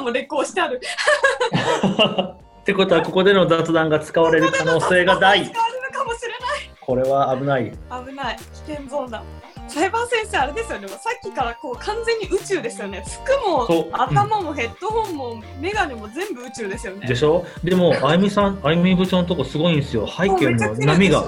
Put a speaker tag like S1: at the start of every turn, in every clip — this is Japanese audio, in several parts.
S1: もう劣行してある。
S2: ってことはここでの雑談が使われる可能性が大
S1: 使われるかもしれない。
S2: これは危ない
S1: 危ない。危険ゾーンだ。サイバー先生あれですよね。さっきからこう完全に宇宙ですよね。服も頭もヘッドホンもメガネも全部宇宙ですよね。
S2: でしょ？でもあゆみさんあゆみ部長のとこすごいんですよ背景の波が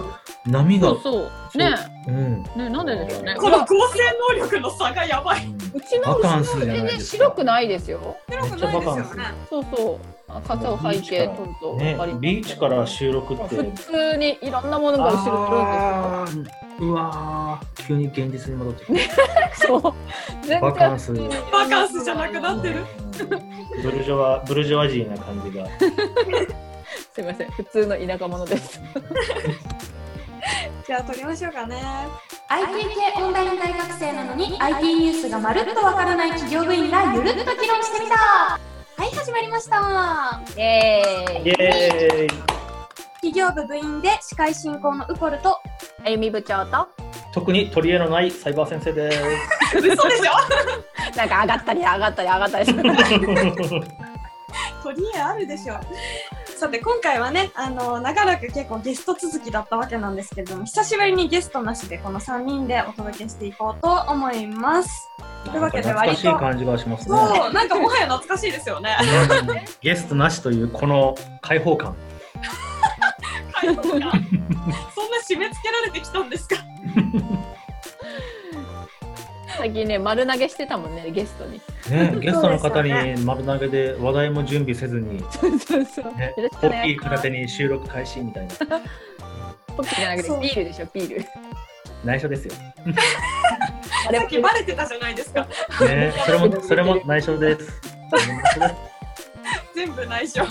S2: 波が
S3: そうそう。ね
S2: うん
S3: ねなんででしょうね。
S1: この合成能力の差がやばい。
S3: うちの
S2: バカンスじゃない
S3: 全然白くないですよ。
S1: 白くないですよね。
S3: そうそう。あ傘を背景撮ると
S2: ね
S3: 分かります
S2: ビーチから収録って
S3: 普通にいろんなものが後ろに
S2: あーうわー急に現実に戻ってき
S3: いるんですよ。そう。全
S2: バカンス
S3: 然
S1: バカンスじゃなくなってる。
S2: ブルジョワブルジョワジーな感じが
S3: すみません。普通の田舎者です。
S1: じゃあ撮りましょうかね。
S4: IT 系オンライン大学生なのに IT ニュースがまるっとわからない企業部員がゆるっと議論してみたはい始まりました
S3: イエーイ。
S2: イエーイ
S4: 企業部部員で司会進行のウコルと
S3: あゆみ部長と
S2: 特に取り柄のないサイバー先生です
S1: 嘘でしょ？
S3: なんか上がったり上がったり上がったりする。
S1: 取り柄あるでしょさて今回はねあの長らく結構ゲスト続きだったわけなんですけれども久しぶりにゲストなしでこの3人でお届けしていこうと思います。というわけで
S2: 懐かしい感じがしますね。
S1: そうなんかもはや懐かしいですよね
S2: ね。ゲストなしというこの開放感。
S1: 開放感。そんな締め付けられてきたんですか？
S3: 最近ね丸投げしてたもんねゲストに。
S2: ね ゲストの方に丸投げで話題も準備せずに、
S3: そうそうそう。
S2: ねコーヒー片手に収録開始みたいな。
S3: ポッキーじゃなくてビールでしょビール。
S2: 内緒ですよ。
S3: あれ
S1: さっきバレてたじゃないですか。
S2: ね、それもそれも内緒です。
S1: 全部内緒。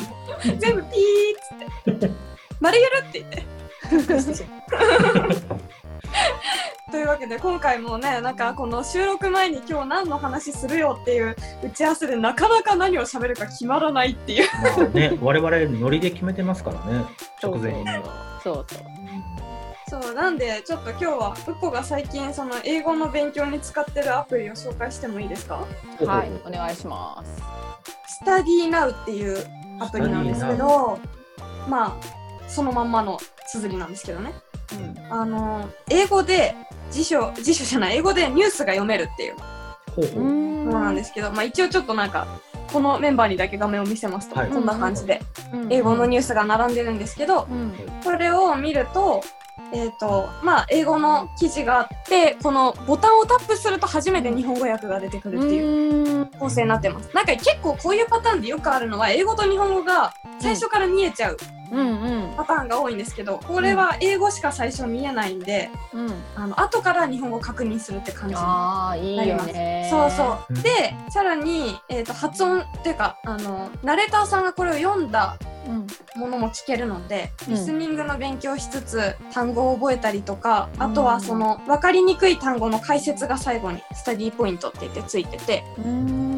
S1: 全部ピーっつって。丸ゆるって言って というわけで今回もねなんかこの収録前に今日何の話するよっていう打ち合わせでなかなか何を喋るか決まらないっていう。
S2: まあね、我々ノリで決めてますからね、直前に。
S3: そうそう。
S1: そう。なんでちょっと今日はうっこが最近その英語の勉強に使ってるアプリを紹介してもいいですか？
S3: はいお願いします。
S1: スタディーナウっていうアプリなんですけどまあそのまんまの綴りなんですけどね
S3: うん。
S1: あの英語で辞書辞書じゃない英語でニュースが読めるっていう
S2: ほうほう。
S1: ものなんですけど、まあ、一応ちょっとなんかこのメンバーにだけ画面を見せますと、
S2: はい
S1: こんな感じで
S3: うん
S1: 英語のニュースが並んでるんですけど
S3: うん。
S1: これを見ると,、えーとまあ、英語の記事があってこのボタンをタップすると初めて日本語訳が出てくるっていう
S3: うん。
S1: 構成になってます。なんか結構こういうパターンでよくあるのは英語と日本語が最初から見えちゃう
S3: うんうん
S1: パターンが多いんですけどこれは英語しか最初見えないんで
S3: うん。
S1: あの後から日本語確認するって感じ
S3: ああいいよね。
S1: そうそうう。
S2: ん
S1: で、さらに、えー、と発音っていうかあの、ナレーターさんがこれを読んだ
S3: うん。
S1: ものも聞けるので、
S3: うん
S1: リスニングの勉強しつつ、単語を覚えたりとか、
S3: うん
S1: あとはその、分かりにくい単語の解説が最後に、スタディーポイントって言ってついてて、
S3: うん。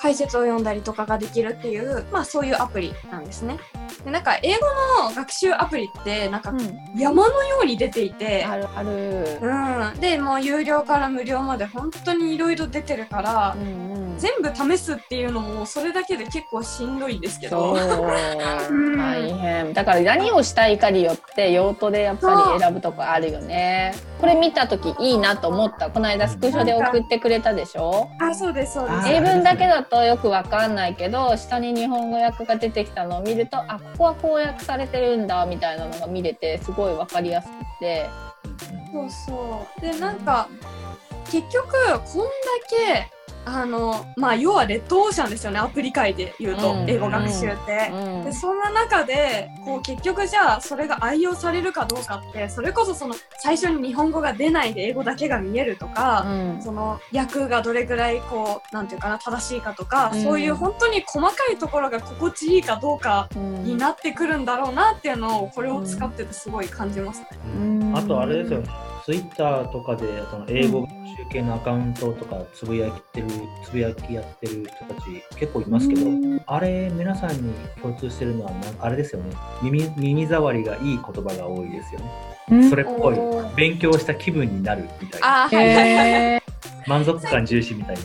S1: 解説を読んだりとかができるっていう、まあそういうアプリなんですね。で、なんか英語の学習アプリって、なんか山のように出ていて、
S3: あるある。
S1: うん、でもう有料から無料まで本当にいろいろ出てるから、
S3: うんうん。
S1: 全部試すっていうのもそれだけで結構しんどいんですけ
S3: そ
S1: ど
S3: う。
S1: ん
S3: 大変。だから何をしたいかによって用途でやっぱり選ぶとこあるよね。これ見たときいいなと思った。この間スクショで送ってくれたでしょ？
S1: あそうですそうです
S3: 英文だけだとよくわかんないけど下に日本語訳が出てきたのを見るとあここはこう訳されてるんだみたいなのが見れてすごいわかりやすくて。
S1: そうそう。でなんか結局こんだけあのまあ要はレッドオーシャンですよねアプリ界で言うと、
S3: うん。
S1: 英語学習って。
S3: うん。
S1: でそんな中でこう結局じゃあそれが愛用されるかどうかってそれこそその最初に日本語が出ないで英語だけが見えるとか、
S3: うん。
S1: その訳がどれぐらいこうなんていうかな正しいかとか、
S3: うん。
S1: そういう本当に細かいところが心地いいかどうか
S3: うん。
S1: になってくるんだろうなっていうのをこれを使っててすごい感じますね。
S3: うん。
S2: あとあれですよね、ツイッターとかでその英語学習系のアカウントとかつぶやいてる、つぶやきやってる人たち結構いますけど、あれ皆さんに共通してるのはあれですよね。耳耳障りがいい言葉が多いですよね、それっぽい。勉強した気分になるみたいな。
S1: あーはいはいはい。
S3: へ
S2: 満足感重視みたいな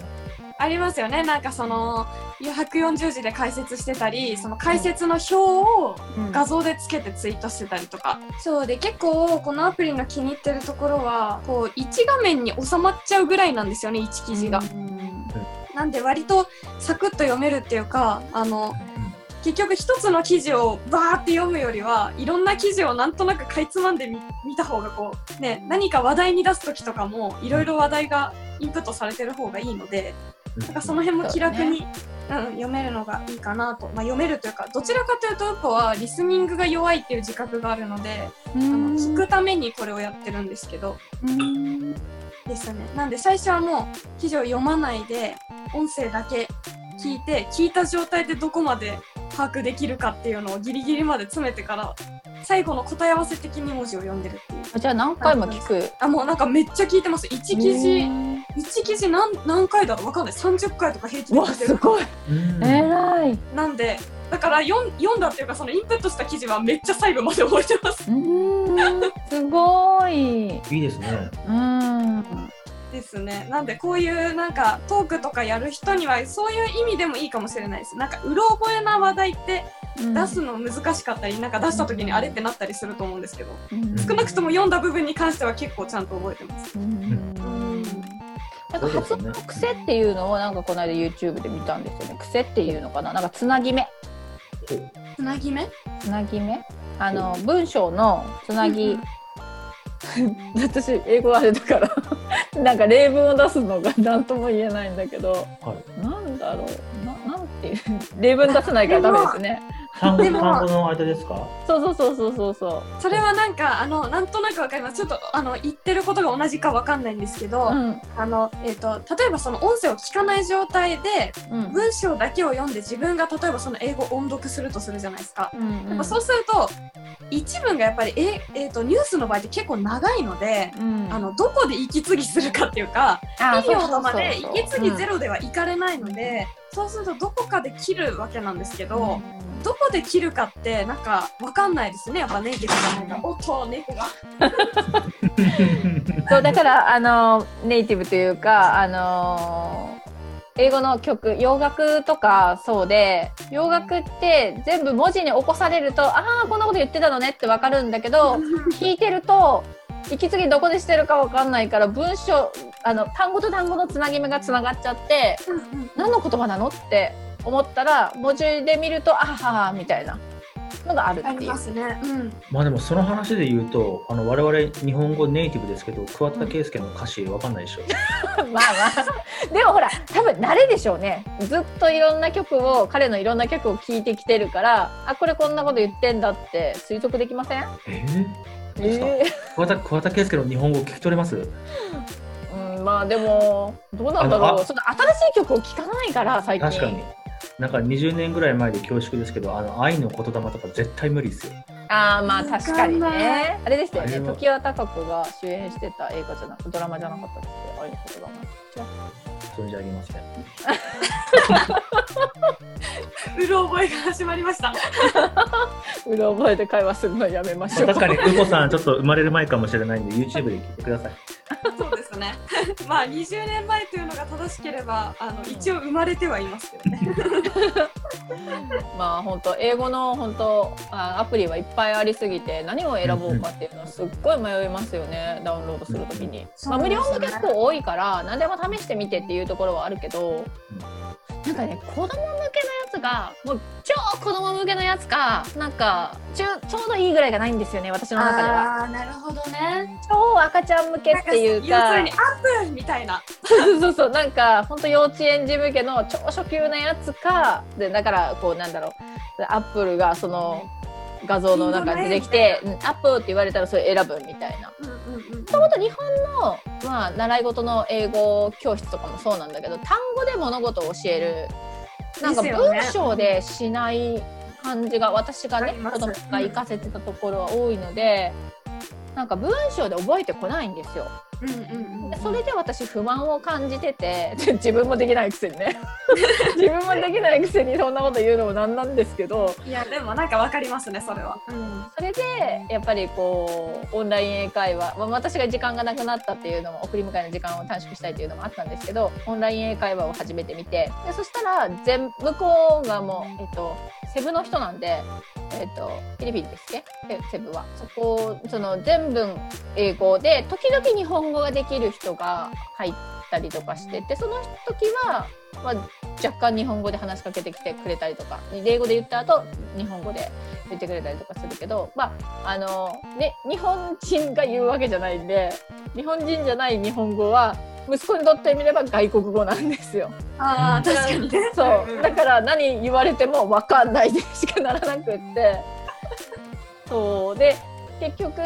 S1: ありますよね。なんかその140字で解説してたりその解説の表を画像でつけてツイートしてたりとか、そうで結構このアプリの気に入ってるところはこう1画面に収まっちゃうぐらいなんですよね1記事が。なんで割とサクッと読めるっていうかあの結局一つの記事をバーって読むよりはいろんな記事をなんとなくかいつまんでみ見た方がこうね何か話題に出す時とかもいろいろ話題がインプットされてる方がいいのでなんかその辺も気楽に、うん、読めるのがいいかなと、まあ、読めるというかどちらかというとやっぱはリスニングが弱いっていう自覚があるのであの聞くためにこれをやってるんですけど。ですね。なんで最初はもう記事を読まないで音声だけ聞いて聞いた状態でどこまで把握できるかっていうのをギリギリまで詰めてから最後の答え合わせ的に文字を読んでるっていう。
S3: じゃあ何回も聞く。
S1: あもうなんかめっちゃ聞いてます。1記事1記事何何回だろう？わかんない。30回とか平均で
S3: わすごい。
S2: うん。
S3: 偉い。
S1: なんでだから読ん読んだっていうかそのインプットした記事はめっちゃ最後まで覚えてます。
S3: うん。すごい。
S2: いいですね。
S3: うん。
S1: ですね。なんでこういうなんかトークとかやる人にはそういう意味でもいいかもしれないです。なんかうろ覚えな話題って出すの難しかったり、なんか出した時にあれってなったりすると思うんですけど、
S3: うん。
S1: 少なくとも読んだ部分に関しては結構ちゃんと覚えてます。
S3: うんなんか発音の癖っていうのをなんかこの間 YouTube で見たんですよね。癖っていうのかな？なんかつなぎ目。
S1: つなぎ目？
S3: つなぎ目？あの文章のつなぎ。私英語あれだから。なんか例文を出すのが何とも言えないんだけど。
S2: はい。
S3: なんだろう？ななんていう？例文出せないからダメですね
S2: 単語
S1: でも
S2: 単語の間ですか？
S3: そうそうそうそうそうそう。
S1: それはなんかあのなんとなくわかります。ちょっとあの言ってることが同じかわかんないんですけど、
S3: うん。
S1: あのえっ、と例えばその音声を聞かない状態で
S3: うん。
S1: 文章だけを読んで自分が例えばその英語を音読するとするじゃないですか。
S3: うん
S1: やっぱそうすると一文がやっぱりえ、えー、とニュースの場合って結構長いので、
S3: うん。
S1: あのどこで息継ぎするかっていうか
S3: あ
S1: ピリオドまで息継ぎゼロではいかれないので、そうするとどこかで切るわけなんですけど、どこで切るかってなんかわかんないですね。やっぱネイティブじゃないからおっと猫が。
S3: そうだからあのネイティブというかあの英語の曲洋楽とかそうで洋楽って全部文字に起こされるとああこんなこと言ってたのねってわかるんだけど聞いてると息継ぎどこでしてるかわかんないから文章あの単語と単語のつなぎ目がつながっちゃって何の言葉なのって思ったら文字で見るとあははみたいなのがあるっていう
S1: ありま。すね。うん。
S2: まあでもその話で言うと、あの我々日本語ネイティブですけど、桑田佳祐の歌詞わかんないでしょ。
S3: まあまあでもほら多分慣れでしょうねずっといろんな曲を彼のいろんな曲を聴いてきてるからあこれこんなこと言ってんだって推測できません？
S2: えー、
S3: え
S2: 桑田桑田佳祐の日本語聞き取れます？
S3: うん、まあでもどうなんだろ
S2: あのあ
S3: うその新しい曲を聴かないから最近
S2: 確かに。なんか20年ぐらい前で恐縮ですけど、あの愛の言霊とか絶対無理ですよ。
S3: ああまあ確かにねあれでしたよね
S2: あれは
S3: 常盤貴子が主演してた映画じゃなくドラマじゃなかったっけ？あれのことだな
S2: 存じ上げません。
S1: うろ覚えが始まりました。
S3: うろ覚えで会話するのやめましょう
S2: まあ確かに、うこさんちょっと生まれる前かもしれないんで、YouTube で聞いてください。
S1: ね。まあ20年前というのが正しければ、あの一応生まれてはいますけどね。
S3: まあ本当英語の本当あアプリはいっぱいありすぎて何を選ぼうかっていうのはすっごい迷いますよねダウンロードするときに、まあ、無料も結構多いから何でも試してみてっていうところはあるけどなんかね子供向けのやつがもう超子供向けのやつかなんかちょちょうどいいぐらいがないんですよね私の中では
S1: ああ、なるほどね。
S3: 超赤ちゃん向けっていう
S1: 要す
S3: か
S1: るにアップみたいな。
S3: そうそうそうなんか本当幼稚園児向けの超初級なやつかでだからこうなんだろうアップルがその画像の中に出てきて「うんアップ」って言われたらそれ選ぶみたいな。
S1: うん。
S3: もともと日本の、まあ、習い事の英語教室とかもそうなんだけど単語で物事を教えるなんか文章でしない感じが私がね子供が行かせてたところは多いのでなんか文章で覚えてこないんですよ。
S1: うんうんうん
S3: でそれで私不満を感じてて 自分もできないくせにね。自分もできないくせにそんなこと言うのもなんなんですけど。
S1: いやでもなんかわかりますねそれは。うん。
S3: それでやっぱりこうオンライン英会話、まあ、私が時間がなくなったっていうのも送り迎えの時間を短縮したいっていうのもあったんですけどオンライン英会話を初めて見てでそしたら全向こうがもう、えっと、セブの人なんで、えっと、フィリピンですっけ？セセブは。そこその全文英語で時々日本語ができる人が入ったりとかしててその時は、まあ、若干日本語で話しかけてきてくれたりとか英語で言った後日本語で言ってくれたりとかするけどまああのね日本人が言うわけじゃないんで日本人じゃない日本語は息子にとってみれば外国語なんですよ。
S1: ああ確かにね。
S3: そう。だから何言われても分かんないでしかならなくって。そう。で結局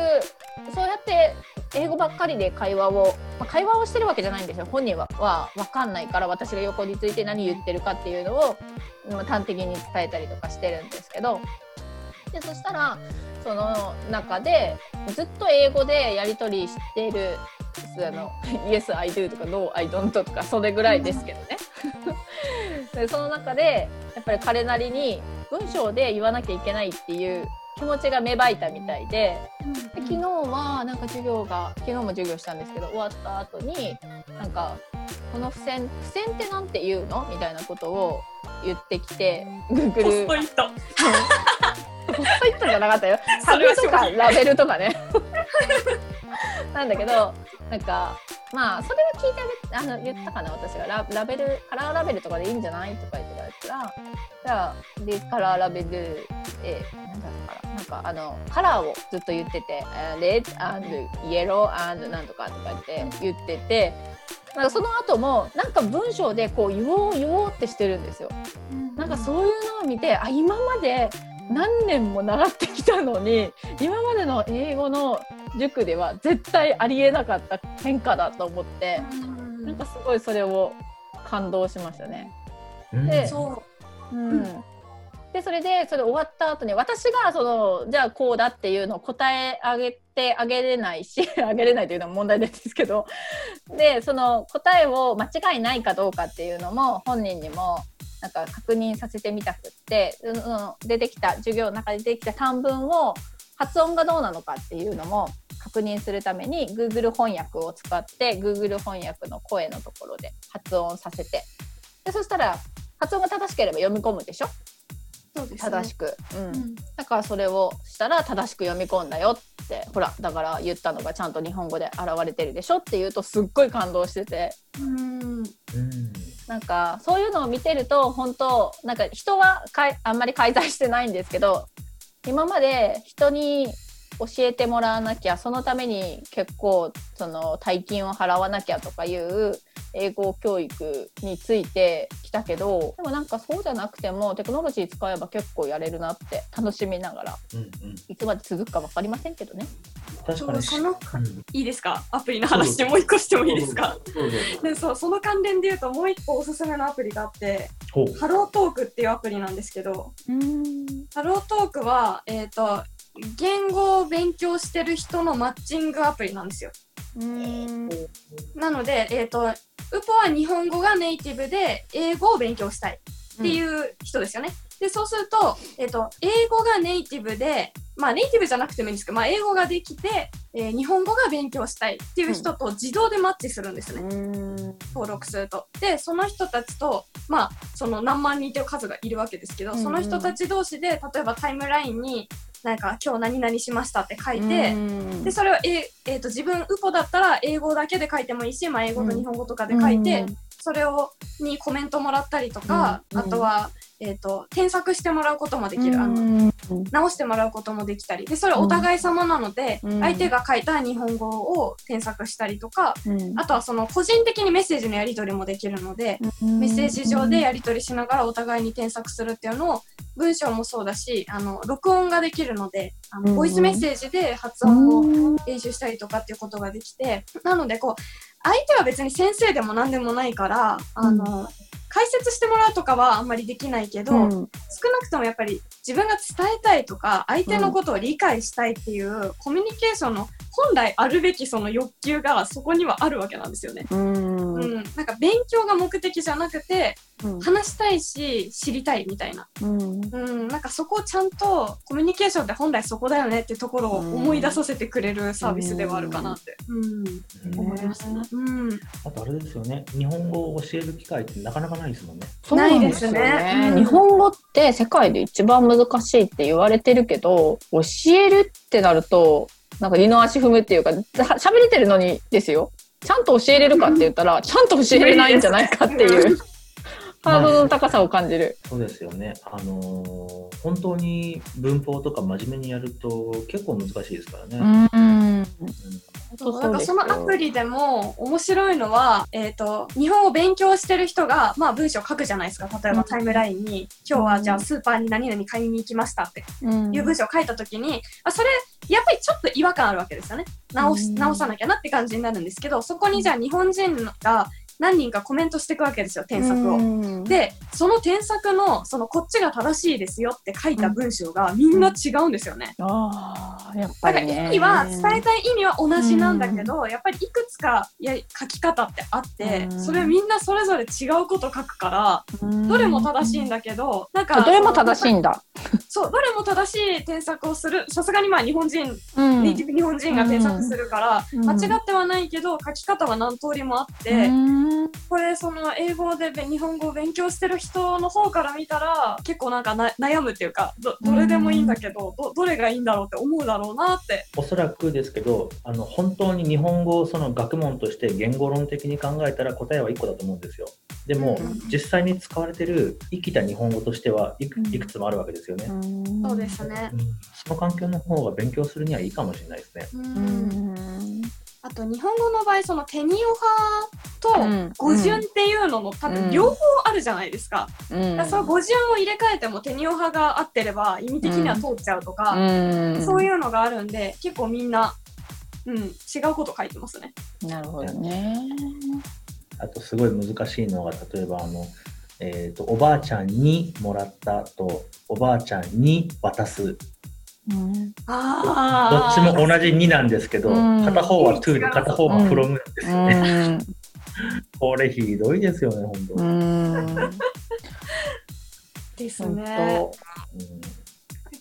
S3: そうやって英語ばっかりで会話を、まあ、会話をしてるわけじゃないんですよ。本人は。は分かんないから私が横について何言ってるかっていうのを、まあ、端的に伝えたりとかしてるんですけど。でそしたらその中でずっと英語でやり取りしているあの Yes, I do とか No, I don't とかそれぐらいですけどね。で その中でやっぱり彼なりに文章で言わなきゃいけないっていう気持ちが芽生えたみたいでで昨日はなんか授業が昨日も授業したんですけど終わった後になんかこの付箋付箋ってなんて言うの？みたいなことを言ってきて Google
S1: ポストイット。
S3: ポストイットじゃなかったよ。タグ
S1: それは
S3: とかラベルとかね。なんだけど、なんか、まあ、それは聞いてあげあの言ったかな、私がララベル、カラーラベルとかでいいんじゃないとか言ってたら、じゃあ、で、カラーラベル、え、なんだったかな、なんか、あの、カラーをずっと言ってて、あ red and yellow and なんとかとか言って言ってて、なんかその後も、なんか文章でこう言おう言おうってしてるんですよ。なんかそういうのを見てあ今まで何年も習ってきたのに今までの英語の塾では絶対ありえなかった変化だと思ってなんかすごいそれを感動しましたね。
S2: うん
S3: で
S1: そう。
S3: うんでそれでそれ終わった後に私がそのじゃあこうだっていうのを答え上げてあげれないし あげれないというのは問題ですけどでその答えを間違いないかどうかっていうのも本人にもなんか確認させてみたくってその出てきた授業の中で出てきた短文を発音がどうなのかっていうのも確認するために Google 翻訳を使って Google 翻訳の声のところで発音させて。でそしたら発音が正しければ読み込むでしょ？
S1: そうですね。
S3: 正しく、うん。
S1: うん。
S3: だからそれをしたら正しく読み込んだよってほらだから言ったのがちゃんと日本語で現れてるでしょって言うとすっごい感動してて。
S1: うん。
S2: うん。
S3: なんかそういうのを見てると本当なんか人はかいあんまり介在してないんですけど今まで人に教えてもらわなきゃそのために結構その大金を払わなきゃとかいう英語教育についてきたけどでもなんかそうじゃなくてもテクノロジー使えば結構やれるなって楽しみながら
S2: うんうん。
S3: いつまで続くか分かりませんけどね。
S2: 確かに。
S1: その
S2: うん。
S1: いいですか？アプリの話でもう一個してもいいですか？でそうその関連で言うともう一個おすすめのアプリがあってハロートークっていうアプリなんですけどハロートークはえっ、と言語を勉強してる人のマッチングアプリなんですよ。なのでえっ、とウポは日本語がネイティブで英語を勉強したいっていう人ですよね。でそうすると,、えっと英語がネイティブで、まあ、ネイティブじゃなくてもいいんですけど、まあ、英語ができて、えー日本語が勉強したいっていう人と自動でマッチするんですね、登録すると。でその人たちと、まあ、その何万人という数がいるわけですけど、
S3: うんうん。
S1: その人たち同士で例えばタイムラインになんか今日何々しましたって書いて。でそれをえ、えー、と自分ウポだったら英語だけで書いてもいいし、まあ、英語と日本語とかで書いて、それをにコメントもらったりとか、
S3: うん
S1: あとは、えー、と添削してもらうこともできる、あの直してもらうこともできたり。でそれお互い様なので、
S3: うん。
S1: 相手が書いた日本語を添削したりとか、あとはその個人的にメッセージのやり取りもできるので、メッセージ上でやり取りしながらお互いに添削するっていうのを文章もそうだしあの録音ができるのであ
S3: うん。
S1: のボイスメッセージで発音を練習したりとかっていうことができてなのでこう相手は別に先生でも何でもないからあの、解説してもらうとかはあんまりできないけど、
S3: うん。
S1: 少なくともやっぱり自分が伝えたいとか相手のことを理解したいっていう、コミュニケーションの本来あるべきその欲求がそこにはあるわけなんですよね。
S3: うん。
S1: うん、なんか勉強が目的じゃなくて
S3: うん。
S1: 話したいし知りたいみたいな、
S3: うん。
S1: うん、なんかそこをちゃんとコミュニケーションって本来そこだよねっていうところを思い出させてくれるサービスではあるかなって、うん。
S2: うん。
S1: 思いますね。うん、
S2: あとあれですよね、日本語を教える機会ってなかなかないですもんね。
S3: そうなんですよ
S1: ないですね。うん
S3: 日本語って世界で一番難しいって言われてるけど教えるってなるとなんか二の足踏むっていうかざ喋れてるのにですよ。ちゃんと教えれるかって言ったらちゃんと教えれないんじゃないかっていうハードルの高さを感じる。
S2: そうですよね。あのー本当に文法とか真面目にやると結構難しいですからね。
S3: うん
S2: うん
S1: そうなんかそのアプリでも面白いのは、えっ、と、日本を勉強してる人が、まあ文章を書くじゃないですか。例えばタイムラインに、今日はじゃあスーパーに何々買いに行きましたって
S3: うん
S1: いう文章を書いたときに、あそれ、やっぱりちょっと違和感あるわけですよね。直し
S3: うん
S1: 直さなきゃなって感じになるんですけど、そこにじゃあ日本人が何人かコメントしていくわけですよ、添削を。
S3: うん。
S1: で、その添削の、そのこっちが正しいですよって書いた文章がみんな違うんですよね。
S3: ああやっぱりね。
S1: 意味は伝えたい意味は同じなんだけど、やっぱりいくつかや書き方ってあって、
S3: うん。
S1: それみんなそれぞれ違うこと書くから、
S3: うん。
S1: どれも正しいんだけど、なんか
S3: どれも正しいんだ。
S1: そうどれも正しい添削をする。さすがにまあ日本人、
S3: うん。
S1: ネイティブ日本人が添削するから、
S3: うん。
S1: 間違ってはないけど書き方は何通りもあって、
S3: うん
S1: これその英語でべ日本語を勉強してる人の方から見たら結構なんかな悩むっていうかどどれでもいいんだけど、どどれがいいんだろうって思うだろうなって
S2: おそらくですけど、あの本当に日本語をその学問として言語論的に考えたら答えは1個だと思うんですよ。でも、
S1: うん
S2: 実際に使われてる生きた日本語としてはいくつもあるわけですよね。
S1: そうですね。
S2: うんその環境の方が勉強するにはいいかもしれないですね。
S1: うん
S3: うん
S1: あと日本語の場合そのテニオ
S3: うん
S1: 派と語順っていうのの多
S3: うん
S1: 分両方あるじゃないですか。
S3: うん
S1: だからその語順を入れ替えてもテニオ派が合ってれば意味的には通っちゃうとか、
S3: うん
S1: そういうのがあるんで結構みんな、うん、違うこと書いてますね。
S3: なるほどね。
S2: あとすごい難しいのが例えばあの、えーと「おばあちゃんにもらった」と「おばあちゃんに渡す」
S3: うん
S2: ど
S1: あ
S2: っちも同じ「に」なんですけど、
S3: うん
S2: 片方は「to」で片方は「from」ですよね。
S3: うん
S2: これひどいですよね、本当。
S1: です
S3: 本
S1: ね。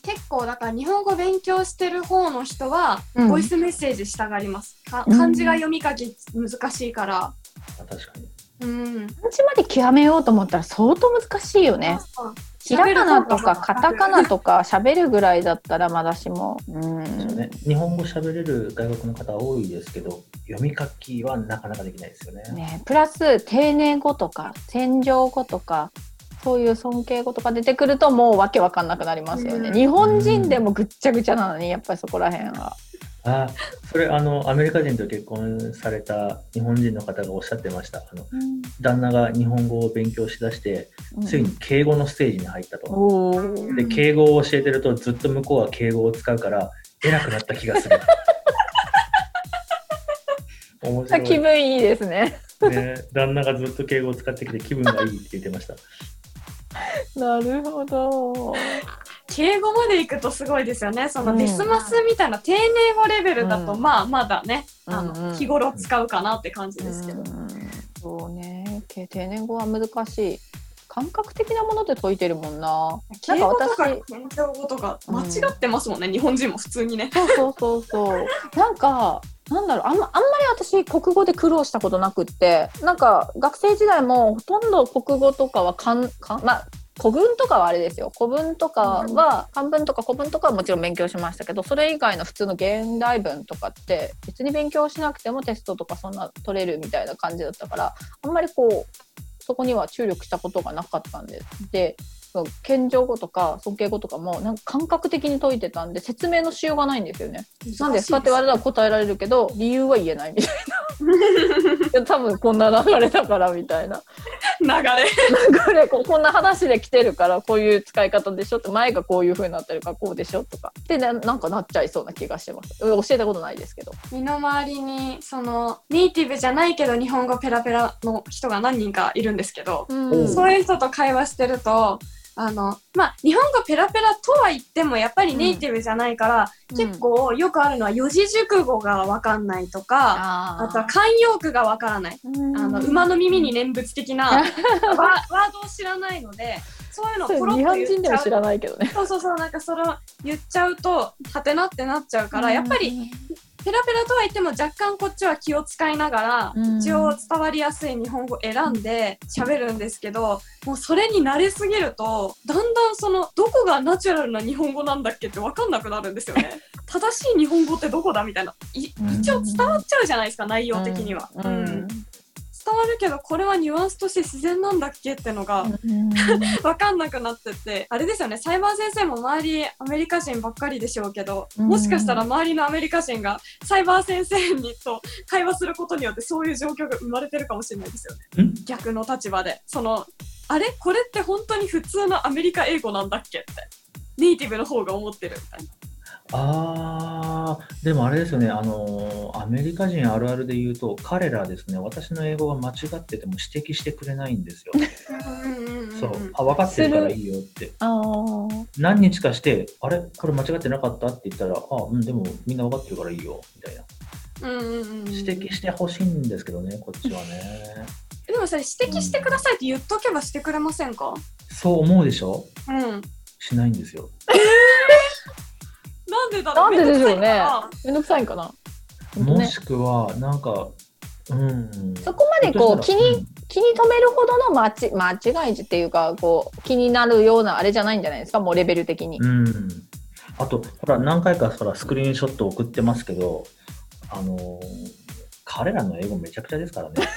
S1: 結構だから日本語勉強してる方の人は、
S3: うん
S1: ボイスメッセージしたがります。か
S3: うん
S1: 漢字が読み書き難しいから。
S2: まあ確かに。
S1: うん。
S3: 漢字まで極めようと思ったら相当難しいよね。
S1: そう
S3: ひらがなとかカタカナとか喋るぐらいだったらまだしも。うん。
S2: ね。日本語喋れる外国の方多いですけど、読み書きはなかなかできないですよね。
S3: ね、プラス丁寧語とか戦場語とかそういう尊敬語とか出てくるともうわけわかんなくなりますよね、
S1: うん。
S3: 日本人でもぐっちゃぐちゃなのにやっぱりそこら辺は
S2: あ、それあのアメリカ人と結婚された日本人の方がおっしゃってました。あの旦那が日本語を勉強しだして、ついに敬語のステージに入ったと。
S3: おー
S2: で敬語を教えてるとずっと向こうは敬語を使うから偉くなった気がする。面白い。
S3: 気分いいですね
S2: ね、旦那がずっと敬語を使ってきて気分がいいって言ってました。
S3: なるほど
S1: 敬語まで行くとすごいですよね。その
S3: うん。
S1: デスマスみたいな丁寧語レベルだと、
S3: うん。
S1: まあまだね、あ
S3: うんうん。
S1: の日頃使うかなって感じですけど。
S3: うん。そうね。丁寧語は難しい。感覚的なもので解いてるもんな。なんか私。
S1: 謙譲語とか
S3: うん
S1: 間違ってますもんね、日本人も普通にね。
S3: そうそうそうそう。なんか、なんだろう、あんま、あんまり私、国語で苦労したことなくって、なんか、学生時代もほとんど国語とかはかん、かん、まあ、古文とかはあれですよ。古文とかは、漢文とか古文とかはもちろん勉強しましたけど、それ以外の普通の現代文とかって、別に勉強しなくてもテストとかそんな取れるみたいな感じだったから、あんまりこう、そこには注力したことがなかったんで、で、そう謙譲語とか尊敬語とかもなんか感覚的に解いてたんで説明のしようがないんですよね。なんですかって言われたら答えられるけど理由は言えないみたいな。いや多分こんな流れだからみたいな。
S1: 流れ。
S3: 流れここんな話で来てるからこういう使い方でしょって前がこういう風になってるからこうでしょとかでななんかなっちゃいそうな気がしてます。教えたことないですけど。
S1: 身の回りに、その、ネイティブじゃないけど日本語ペラペラの人が何人かいるんですけど、
S3: うん
S1: そういう人と会話してると、あの、まあ、日本語ペラペラとは言っても、やっぱりネイティブじゃないから、結構よくあるのは四字熟語がわかんないとか、
S3: あ
S1: あとは慣用句がわからない。あの、馬の耳に念仏的な ワワードを知らないので、そういうのをポロ
S3: 日
S1: ッと
S3: 本人でも知
S1: 言っちゃう。
S3: らないけどね。
S1: そうそうそう、なんかそれを言っちゃうと、はてなってなっちゃうから、やっぱりペラペラとは言っても若干こっちは気を使いながら、
S3: うん
S1: 一応伝わりやすい日本語を選んで喋るんですけど、もうそれに慣れすぎると、だんだんその、どこがナチュラルな日本語なんだっけってわかんなくなるんですよね。正しい日本語ってどこだみたいな。い
S3: うん
S1: 一応伝わっちゃうじゃないですか、内容的には。
S3: う
S1: うんん伝わるけど、これはニュアンスとして自然なんだっけってのが、わかんなくなってて、あれですよね、サイバー先生も周りアメリカ人ばっかりでしょうけど、
S3: うん
S1: もしかしたら周りのアメリカ人がサイバー先生にと会話することによってそういう状況が生まれてるかもしれないですよね。
S2: ん？
S1: 逆の立場で。その、あれ？これって本当に普通のアメリカ英語なんだっけって。ネイティブの方が思ってるみたいな。
S2: あー、でもあれですよね、あのーアメリカ人あるあるで言うと、彼らですね、私の英語が間違ってても指摘してくれないんですよ。
S1: うんうんうんうん
S2: そう、あ、分かってるからいいよって。
S3: あー
S2: 何日かして、あれ？これ間違ってなかった？って言ったら、あ、うん、でもみんな分かってるからいいよ、みたいな。
S1: うんうんうんうん
S2: 指摘してほしいんですけどね、こっちはね。
S1: でもそれ指摘してくださいって言っとけばしてくれませんか？
S2: そう思うでしょ？
S1: うん。
S2: しないんですよ。
S1: なんでだろう？
S3: なんででしょうね
S1: めんどくさい
S3: んかな？
S2: もしくは、なんか、うん。
S3: そこまでこう気に
S2: うん
S3: 気に留めるほどの間ち間違いっていうかこう気になるようなあれじゃないんじゃないですか？もうレベル的に。
S2: うん。あと、ほら、何回かほらスクリーンショット送ってますけど、あのー彼らの英語めちゃくちゃですからね。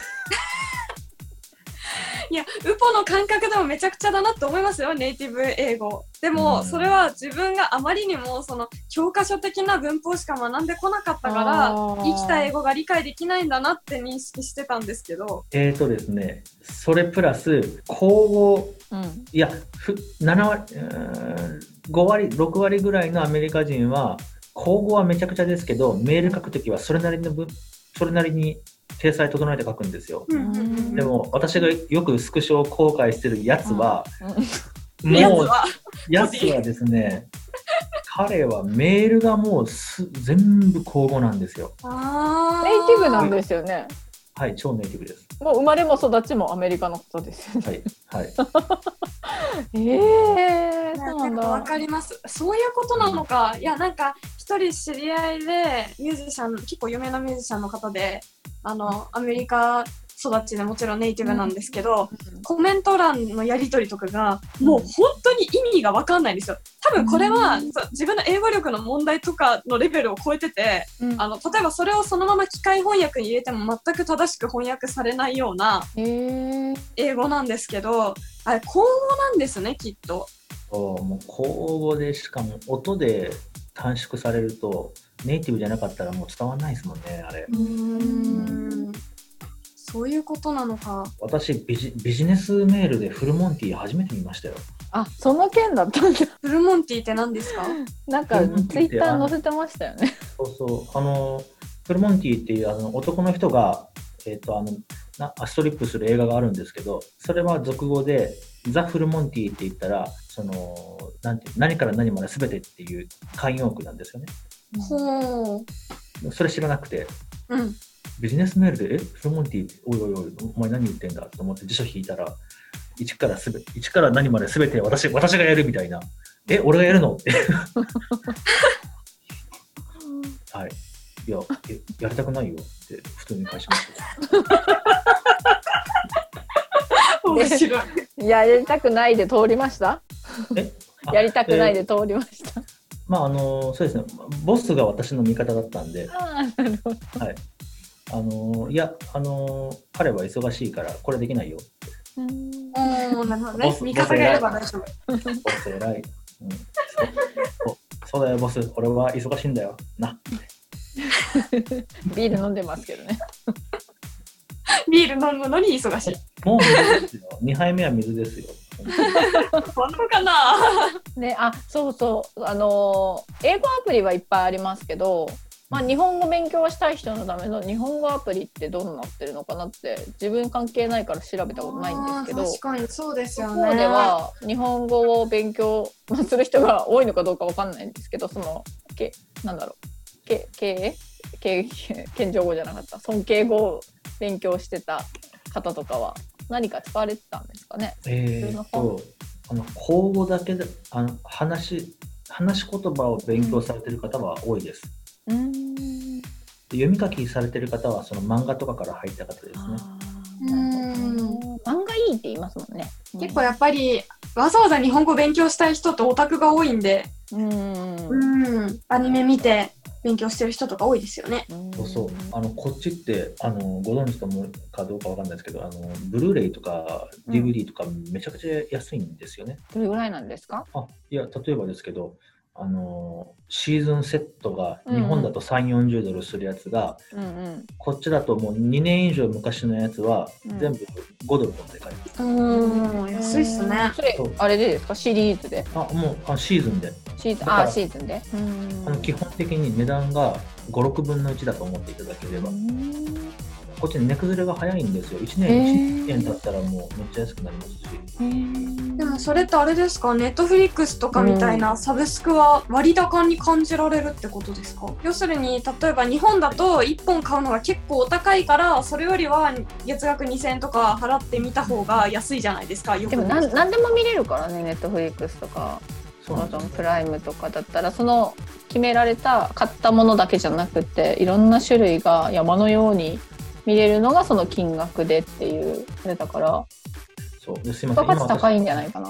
S1: いや、ウポの感覚でもめちゃくちゃだなって思いますよ、ネイティブ英語。でも、
S2: うん。
S1: それは自分があまりにも、その、教科書的な文法しか学んでこなかったから生きた英語が理解できないんだなって認識してたんですけど、
S2: えーとですね、それプラス、口語、
S3: うん。
S2: いや、ふ7割、うーん5割、6割ぐらいのアメリカ人は、口語はめちゃくちゃですけど、メール書くときはそれなりの文、それなりに体裁整えて書くんですよ。
S1: うんうんうん
S2: でも、私がよくスクショを後悔してるやつは、
S1: やつ
S2: もう、
S1: は、
S2: やつはですね、彼はメールがもうす全部口語なんですよ。
S3: ネイティブなんですよね。
S2: はい、超ネイティブです。
S3: もう生まれも育ちもアメリカの方ですよね。
S2: はい、はい。
S3: え えー、
S1: ね
S3: そう
S1: わ
S3: だ。
S1: かります。そういうことなのか。いや、なんか、一人知り合いで、ミュージシャン、結構有名なミュージシャンの方で、あの、アメリカ育ちでもちろんネイティブなんですけど、コメント欄のやり取りとかが、もう本当に意味がわかんないんですよ。多分これは、
S3: うん。
S1: 自分の英語力の問題とかのレベルを超えてて、
S3: うん。
S1: あの、例えばそれをそのまま機械翻訳に入れても全く正しく翻訳されないような
S3: えー、
S1: 英語なんですけど、あれ、口語なんですね、きっと。
S2: もう口語でしかも音で短縮されるとネイティブじゃなかったらもう伝わんないですもんねあれ
S1: うーんそういうことなのか。
S2: 私ビジビジネスメールでフルモンティ初めて見ましたよ
S3: あその件だったんだ。
S1: フルモンティって何ですか？
S3: なんか
S2: うん
S3: ツイッター載せてましたよね。
S2: そうそうあのフルモンティっていうあの男の人がえっ、とあのなストリップする映画があるんですけどそれは俗語でザ・フルモンティって言ったらそのなんていう何から何まで全てっていう慣用句なんですよね
S1: ほう。
S2: それ知らなくて
S1: うん。
S2: ビジネスメールで、え、フルモンティ、おいおいおい、お前何言ってんだと思って辞書引いたら、1からすべ、一から何まで全て私、私がやるみたいな。え、俺がやるのって。はい。いや、え、やりたくないよって普通に返しました。
S1: 面白い。
S3: やりたくないで通りました？
S2: えあ
S3: やりたくない
S2: え
S3: で通りました。
S2: まあ、あの、そうですね。ボスが私の味方だったんで、
S3: あーなるほど。
S2: はい。あの、いや、あの、彼は忙しいから、これできないよって
S1: おー、なるほどね。味方がいれば大丈夫。
S2: ボス偉い。うん、そそうだよ、ボス。俺は忙しいんだよ。な。
S3: ビール飲んでますけどね。
S1: ビール飲むのに忙しい。
S2: もう水ですよ。2杯目は水ですよ。
S1: 本当かな？
S3: ね、あ、そうそう、あのー英語アプリはいっぱいありますけど。まあ、日本語勉強したい人のための日本語アプリってどうなってるのかなって自分関係ないから調べたことないんですけど
S1: 確かにそうですよ
S3: 方
S1: ね。
S3: では日本語を勉強する人が多いのかどうかわかんないんですけどそのけなんだろうけ敬敬謙譲語じゃなかった尊敬語を勉強してた方とかは何か使われてたんですかね？
S2: えーっと、あの口語だけであの話話し言葉を勉強されてる方は多いです。
S3: うん。
S2: で読み書きされてる方はその漫画とかから入った方ですね。
S1: うん
S3: 漫画いいって言いますもんね。
S1: 結構やっぱりわざわざ日本語勉強したい人ってオタクが多いんで、
S3: うん。
S1: うん、アニメ見て勉強してる人とか多いですよね。
S2: そうそうあのこっちってあのご存知と思うかどうかわかんないですけどあのブルーレイとか
S3: うん
S2: DVD とかめちゃくちゃ安いんですよね。
S3: どれぐらいなんですか？
S2: あいや例えばですけどあのシーズンセットが
S3: うん
S2: 日本だと3 4 0ドルするやつが、
S3: うんうん
S2: こっちだともう2年以上昔のやつは
S3: うん。
S2: 全部5ドルとかで買える。
S1: うん、安いっすね。
S3: あれでですか？シリーズで？
S2: あもうあシーズンで。
S3: シーズンあシーズンで？うん。
S2: あの基本的に値段が5、6分の1だと思っていただければ、
S3: うん
S2: こっち値崩れが早いんですよ。1
S3: へ
S2: 年、
S3: ー。
S2: 1年経ったらもうめっちゃ安くなりますし。
S1: でもそれってあれですか？ネットフリックスとかみたいなサブスクは割高に感じられるってことですか？要するに例えば日本だと1本買うのが結構お高いからそれよりは月額2000円とか払ってみた方が安いじゃないですかよく。
S3: でもなん何でも見れるからねネットフリックスとか。アマゾンプライムとかだったらその決められた買ったものだけじゃなくていろんな種類が山のように見れるのがその金額でっていうあれだから
S2: そうですいません。
S3: 価値高
S2: 今
S3: いんじゃないかな。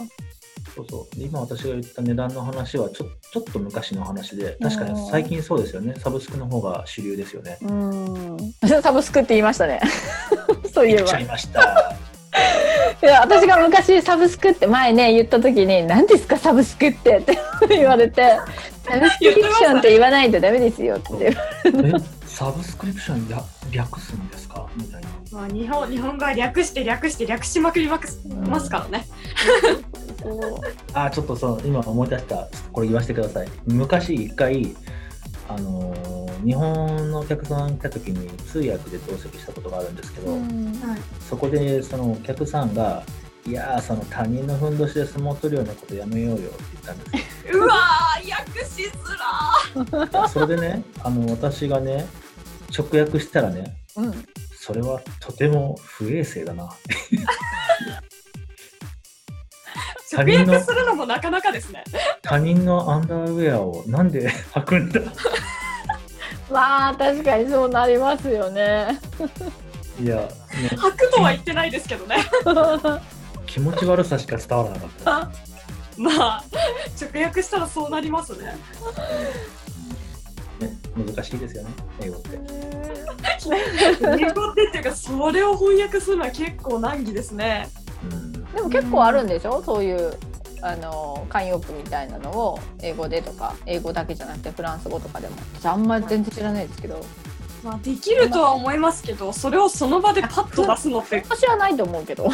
S2: そうそうで今私が言った値段の話はちょちょっと昔の話で、確かに最近そうですよね。サブスクの方が主流ですよね。
S3: うん サブスクって言いましたね。そういえば
S2: 言っちゃい。ました。
S3: いや私が昔サブスクって前ね言った時に「何ですかサブスクって」って言われて「サブスクリプションって言わないとダメですよ」って
S2: えサブスクリプション？や略すんですか？みたいな。
S1: まあ、日本日本語は略して略して略しまくりますからね。
S2: あちょっとそう今思い出した。これ言わせてください。昔一回あのー日本のお客さん来た時に通訳で同席したことがあるんですけど、
S1: はい、
S2: そこでそのお客さんが「いやーその他人のふんどしで相撲取るようなことやめようよ」って言ったんですよ。
S1: うわー訳しづら
S2: それでねあの私がね直訳したらね
S3: うん
S2: それはとても不衛生だな他
S1: 直
S2: 人の
S1: 訳するのもなかなかですね。
S2: 他人のアンダーウェアをなんで履くんだ？
S3: まあ確かにそうなりますよね。
S2: いや、ね、
S1: 履くとは言ってないですけどね。
S2: 気持ち悪さしか伝わらなかった。
S1: まあ直訳したらそうなりますね。
S2: ね、難しいですよね、英語って。
S1: 英語ってっていうかそれを翻訳するのは結構難儀ですね。
S2: うん、
S3: でも結構あるんでしょ？そういうあの慣用句みたいなのを英語でとか英語だけじゃなくてフランス語とかでも。私あんまり全然知らないですけど。
S1: まあできるとは思いますけどそれをその場でパッと出すのって
S3: 私はないと思うけど。
S2: うん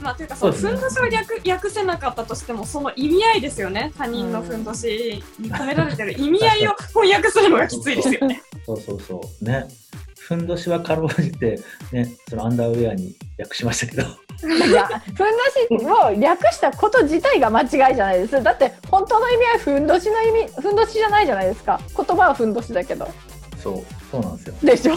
S1: まあというかそのふんどしを略訳せなかったとしてもその意味合いですよね他人のふんどしに込められてる意味合いを翻訳するのがきついですよね。
S2: そうそうそう。ね。ふんどしはかろうじて、ね、そのアンダーウェアに訳しましたけど。
S3: いやふんどしを略したこと自体が間違いじゃないですだって本当の意味はふんどしの意味ふんどしじゃないじゃないですか言葉はふんどしだけど
S2: そう、そうなんですよ。
S3: でしょ？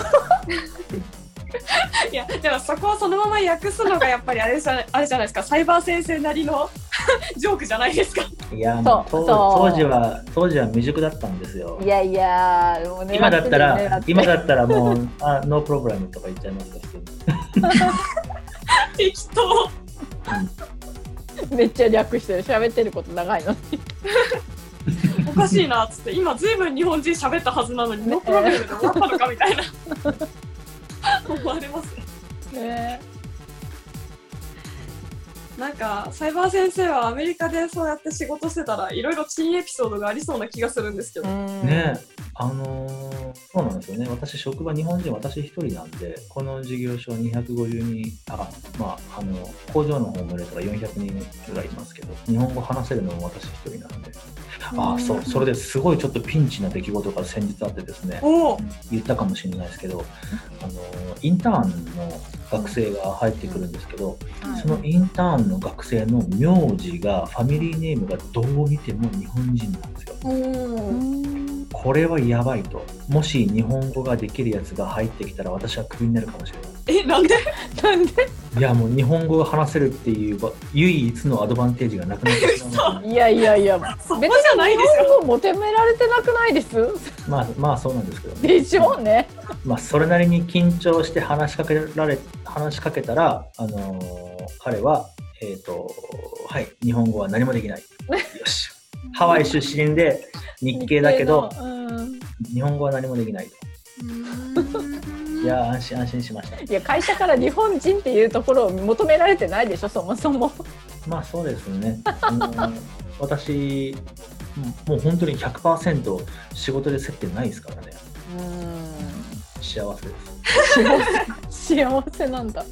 S1: いやでもそこをそのまま訳すのがやっぱりあれじゃあれじゃないですか。サイバー先生なりの ジョークじゃないですか。
S2: いや、もう当
S3: そう。そう
S2: 当時は、当時は未熟だったんですよ。
S3: い。やいや
S2: 今だった
S3: 狙
S2: ら今だったらもう、あ、ノープロブレムとか言っちゃいますから、
S1: 適当。
S3: めっちゃ略してる。喋ってること長いのに。
S1: おかしいなっつって。今ずいぶん日本人喋ったはずなのにノープログラムで終わったのかみたいな思われます。ね。
S3: ね
S1: なんかサイバー先生はアメリカでそうやって仕事してたらいろいろ珍エピソードがありそうな気がするんですけど、
S2: ねあのーそうなんですよね。私、職場日本人、私一人なんで、この事業所250人、あ、まあ、あの、工場の方も入れたら400人ぐらいいますけど、日本語話せるのも私一人なんで、あそう、それですごいちょっとピンチな出来事が先日あってですね、言ったかもしれないですけど、あの、インターンの学生が入ってくるんですけど、そのインターンの学生の名字が、ファミリーネームがどう見ても日本人なんですよ。これはやばいと。もし日本語ができるやつが入ってきたら私はクビになるかもしれない。
S1: えなんで？
S3: なんで？
S2: いやもう日本語が話せるっていうば唯一のアドバンテージがなくなってしまう。
S3: いやいやいや、別
S1: じゃないですよ
S3: 日本語求められてなくないです？
S2: まあまあそうなんですけどね。
S3: でしょうね。
S2: まあそれなりに緊張して話しかけられ話しかけたらあのー彼はえっ、とはい日本語は何もできない。よし。ハワイ出身で日系だけど
S3: うん
S2: 日本語は何もできないと。いや安心安心しました。
S3: いや会社から日本人っていうところを求められてないでしょそもそも。
S2: まあそうですね。私、もう本当に100%仕事で接点ないですからね。幸せです。
S3: 幸せなんだ。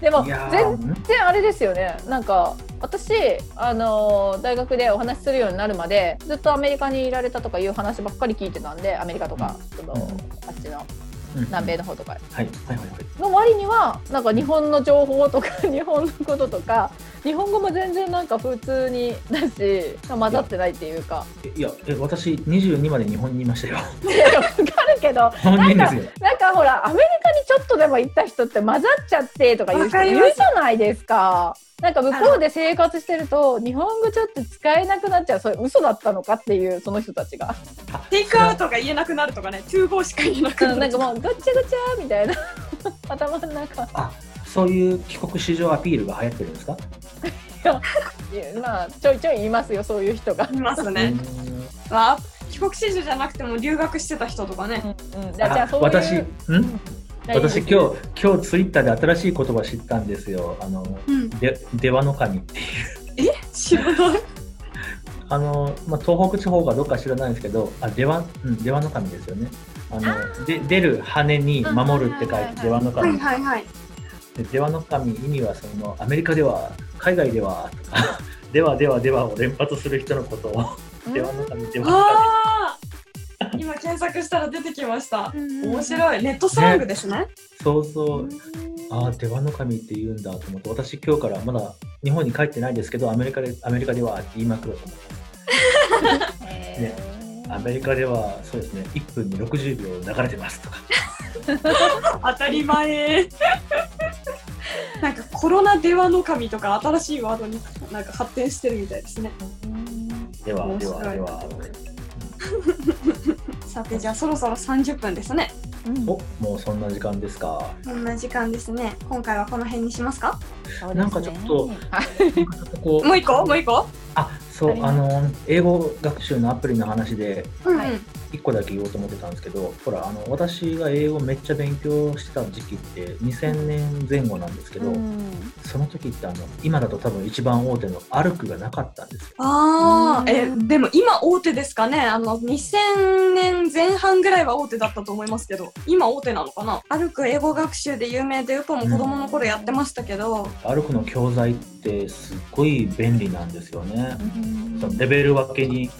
S3: でも全然あれですよねなんか私あのー大学でお話しするようになるまでずっとアメリカにいられたとかいう話ばっかり聞いてたんでアメリカとか、あっちの
S2: うん
S3: 南米の方とか。
S2: はい。はいはいはい。
S3: の割にはなんか日本の情報とか日本のこととか日本語も全然なんか普通にだし混ざってないっていうか。
S2: いや、え私、22まで日本にいましたよ。
S3: わかるけど
S2: 日本人ですよ。
S3: なんかほらアメリカにちょっとでも行った人って混ざっちゃってとか言う人いるじゃないですか。なんか向こうで生活してると日本語ちょっと使えなくなっちゃうそれ嘘だったのかっていうその人たちが。
S1: テイクアウトが言えなくなるとかね、トゥーゴーしか言えなくなる。
S3: なんかもうごちゃごちゃみたいな。頭の中。
S2: あそういう帰国子女アピールが流行ってるんですか、
S3: まあちょいちょい言いますよそういう人が。
S1: います
S2: う
S1: ね。
S2: ん
S1: まあ、帰国子女じゃなくても留学してた人とかね。
S3: うんうん、じゃあじゃあそういう
S2: 私、ん？私
S3: 日
S2: 今日、今日ツイッターで新しい言葉知ったんですよ。あの、
S1: うん。
S2: で、出羽の神っていう。
S1: 知らない。
S2: あの、まあ、東北地方かどうか知らないんですけど、あ、出羽、うん、出羽の神ですよね。あの、で出る羽に守るって書いて出羽の
S1: は
S2: 神
S1: い。はいはい。
S2: で出羽の神意味はそのアメリカでは海外ではとか ではではではを連発する人のことを出羽の神出羽の神
S1: ああ今検索したら出てきました。面白い。ネットスラングですね。
S2: そうそう。ああ出羽の神って言うんだと思って私今日からまだ日本に帰ってないですけどアメリカでアメリカではって言いまくろうと思って
S3: へー
S2: アメリカではそうですね。1分に60秒流れてますとか。
S1: 当たり前。コロナ電話の神とか新しいワードになんか発展してるみたいですね。
S2: ではではでは。
S1: さてじゃあそろそろ30分ですね。
S3: うん
S2: おもうそんな時間ですか。
S1: こんな時間ですね。今回はこの辺にしますか？
S3: すね。
S2: なんかちょっと
S3: あ
S2: ちょっとこう。
S1: もう一個？もう一個？
S2: あそうあの英語学習のアプリの話で。
S1: うんうん。
S3: はい
S2: 1個だけ言おうと思ってたんですけど、ほら、あの私が英語めっちゃ勉強してた時期って2000年前後なんですけど、
S3: うん。
S2: その時ってあの今だと多分一番大手のアルクがなかったんですよ。
S1: ああ、
S3: うん
S1: え、でも今大手ですかね？あの、2000年前半ぐらいは大手だったと思いますけど、今大手なのかな？歩く英語学習で有名で、ウポも子供の頃やってましたけど、
S2: アルクの教材ってすっごい便利なんですよね。
S3: うん。
S2: そのレベル分けに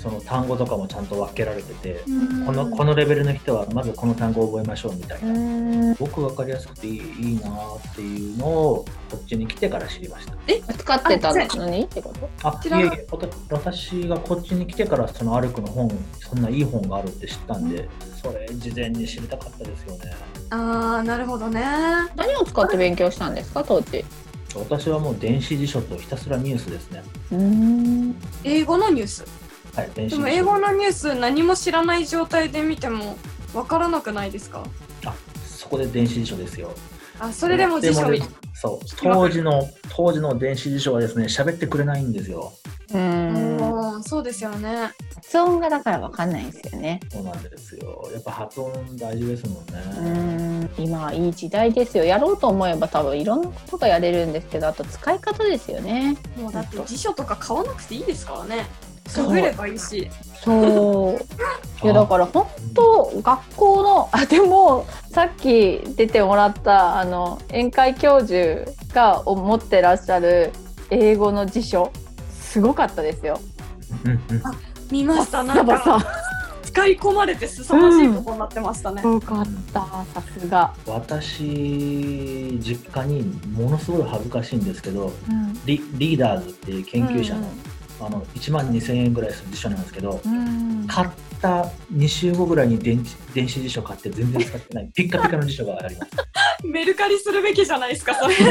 S2: その単語とかもちゃんと分けられてて、このこ
S1: の、
S2: のレベルの人はまずこの単語を覚えましょうみたいな。
S3: うん
S2: すごく分かりやすくていいいいなーっていうのをこっちに来てから知りました。
S3: 使ってたの？にってこと？
S2: あ、
S1: い
S2: いえいえ、私がこっちに来てからそのアルクの本、そんないい本があるって知ったんで、それ事前に知りたかったですよね。
S1: ああ、なるほどね。
S3: 何を使って勉強したんですか当時？
S2: 私はもう電子辞書とひたすらニュースですね。
S3: うん
S1: 英語のニュース？
S2: はい、電子辞書。
S1: でも英語のニュース何も知らない状態で見てもわからなくないですか？
S2: あ、そこで電子辞書ですよ。
S1: あ、それでも辞書
S2: そう、当時の、当時の電子辞書はですね、喋ってくれないんですよ。
S3: うん
S1: うん、そうですよね。
S3: 発音がだからわかんないんですよね。
S2: そうなんですよ。やっぱ発音大事ですもん
S3: う
S2: ね。
S3: ん今はいい時代ですよ。やろうと思えば多分いろんなことがやれるんですけど、あと使い方ですよね。
S1: もうだって辞書とか買わなくていいですからね。
S3: そう
S1: ググればいいし。
S3: そう。いやだから本当学校のあでもさっき出てもらったあの宴会教授が持ってらっしゃる英語の辞書すごかったですよ。
S2: うんうん。
S1: 見ました。なんか
S3: さ
S1: 使い込まれて凄ましいことになってましたね。
S3: すごかったさすが。
S2: 私、実家にものすごい恥ずかしいんですけど、リリーダーズっていう研究者の,、あの1万2000円ぐらいする辞書なんですけど、
S3: うん。
S2: 買った2週後ぐらいに電子電子辞書買って全然使ってない、ピッカピカの辞書があります。
S1: メルカリするべきじゃないですか、それ。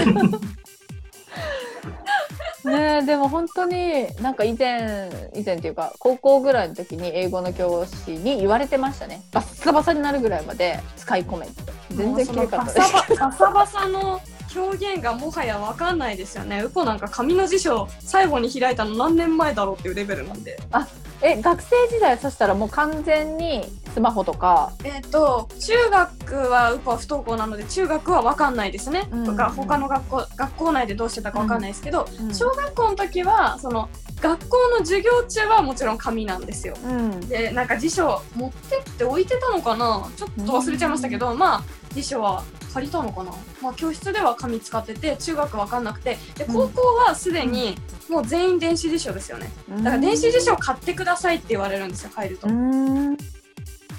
S3: ねえでも本当になんか以前以前っていうか高校ぐらいの時に英語の教師に言われてましたね。バッサバサになるぐらいまで使い込めって。全然綺麗かったです。
S1: バサバサの表現がもはやわかんないですよね。ウポなんか紙の辞書最後に開いたの何年前だろうっていうレベルなんで。
S3: え学生時代そしたらもう完全にスマホとか？
S1: えっ、と中学はウポは不登校なので中学はわかんないですね。
S3: うん
S1: とか他の学校学校内でどうしてたかわかんないですけど、
S3: うん
S1: 小学校の時はその学校の授業中はもちろん紙なんですよ。
S3: うん
S1: でなんか辞書持ってって置いてたのかな？ちょっと忘れちゃいましたけど、まあ辞書は借りたのかな、まあ、教室では紙使ってて中学わかんなくて。で
S3: うん。
S1: 高校はすでにもう全員電子辞書ですよね。だから電子辞書を買ってくださいって言われるんですよ入ると。
S3: う。ん。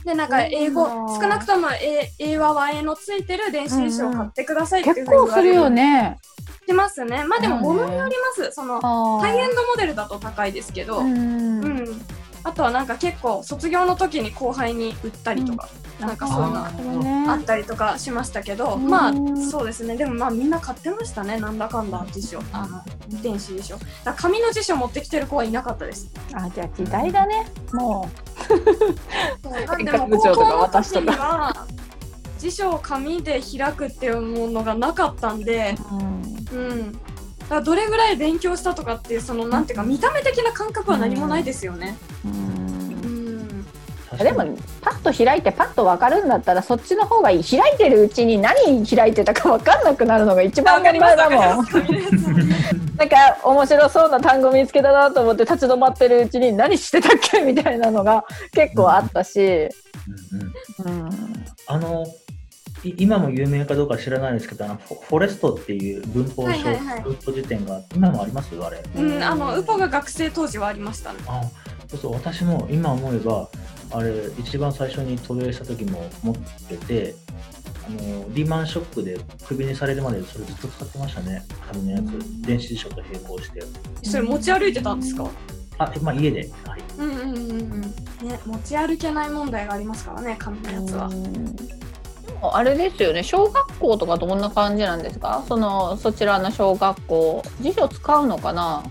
S1: でなんか英語少なくとも英英和和英のついてる電子辞書を買ってくださいっていう
S3: 結
S1: ふうに言われる。
S3: 構するよね。
S1: しますね。まあでも物によります。その
S3: あ
S1: ハイエンドモデルだと高いですけど、
S3: うん。
S1: うん、あとはなんか結構卒業の時に後輩に売ったりとか、なんかそんな
S3: なるほどね。
S1: あったりとかしましたけど、
S3: うん。
S1: まあそうですね。でもまあみんな買ってましたね。なんだかんだ辞書。あの電子辞書。だ紙の辞書持ってきてる子はいなかったです。
S3: あじゃあ時代だね。も
S1: なんでも高校の時には辞書を紙で開くっていうものがなかったんで
S3: う、うん。
S1: うん。だどれぐらい勉強したとかっていうそのなんていうか見た目的な感覚は何もないですよね。
S3: うん
S1: うん
S3: でもパッと開いてパッと分かるんだったらそっちの方がいい。開いてるうちに何開いてたか分かんなくなるのが一番問題だもんなんか面白そうな単語見つけたなと思って立ち止まってるうちに何してたっけみたいなのが結構あったし、
S2: うんうん
S3: うん、
S2: あのい今も有名かどうか知らないですけど、あのフォフォレストっていう文法書、
S1: はいはいはい。
S2: 文法辞典が今もあります？あれ。
S1: うん、あのウポが学生当時はありましたね。
S2: あそうそう私も今思えばあれ一番最初に渡米した時も持っててあのリーマンショックでクビにされるまでそれずっと使ってましたね。紙のやつ。電子辞書と並行して。
S1: それ持ち歩いてたんですか？
S2: あまあ家で、はい、
S1: うんうんうんうん。ね、持ち歩けない問題がありますからね、紙のやつは。
S3: でもあれですよね。小学校とかどんな感じなんですか？そのそちらの小学校。辞書使うのかな？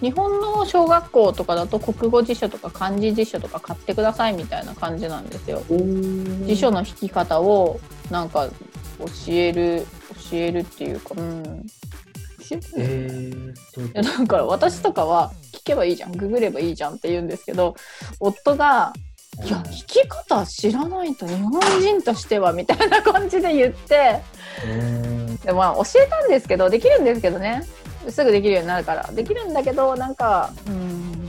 S3: 日本の小学校とかだと国語辞書とか漢字辞書とか買ってくださいみたいな感じなんですよ。辞書の引き方をなんか教える教えるっていうか、うん、教え
S2: ーっと。
S3: いやだから私とかは聞けばいいじゃん。ググればいいじゃんって言うんですけど夫が「いや聞き方知らないと日本人としては」みたいな感じで言って
S2: えー。
S3: でまあ教えたんですけどできるんですけどねすぐできるようになるから。できるんだけどなんかうん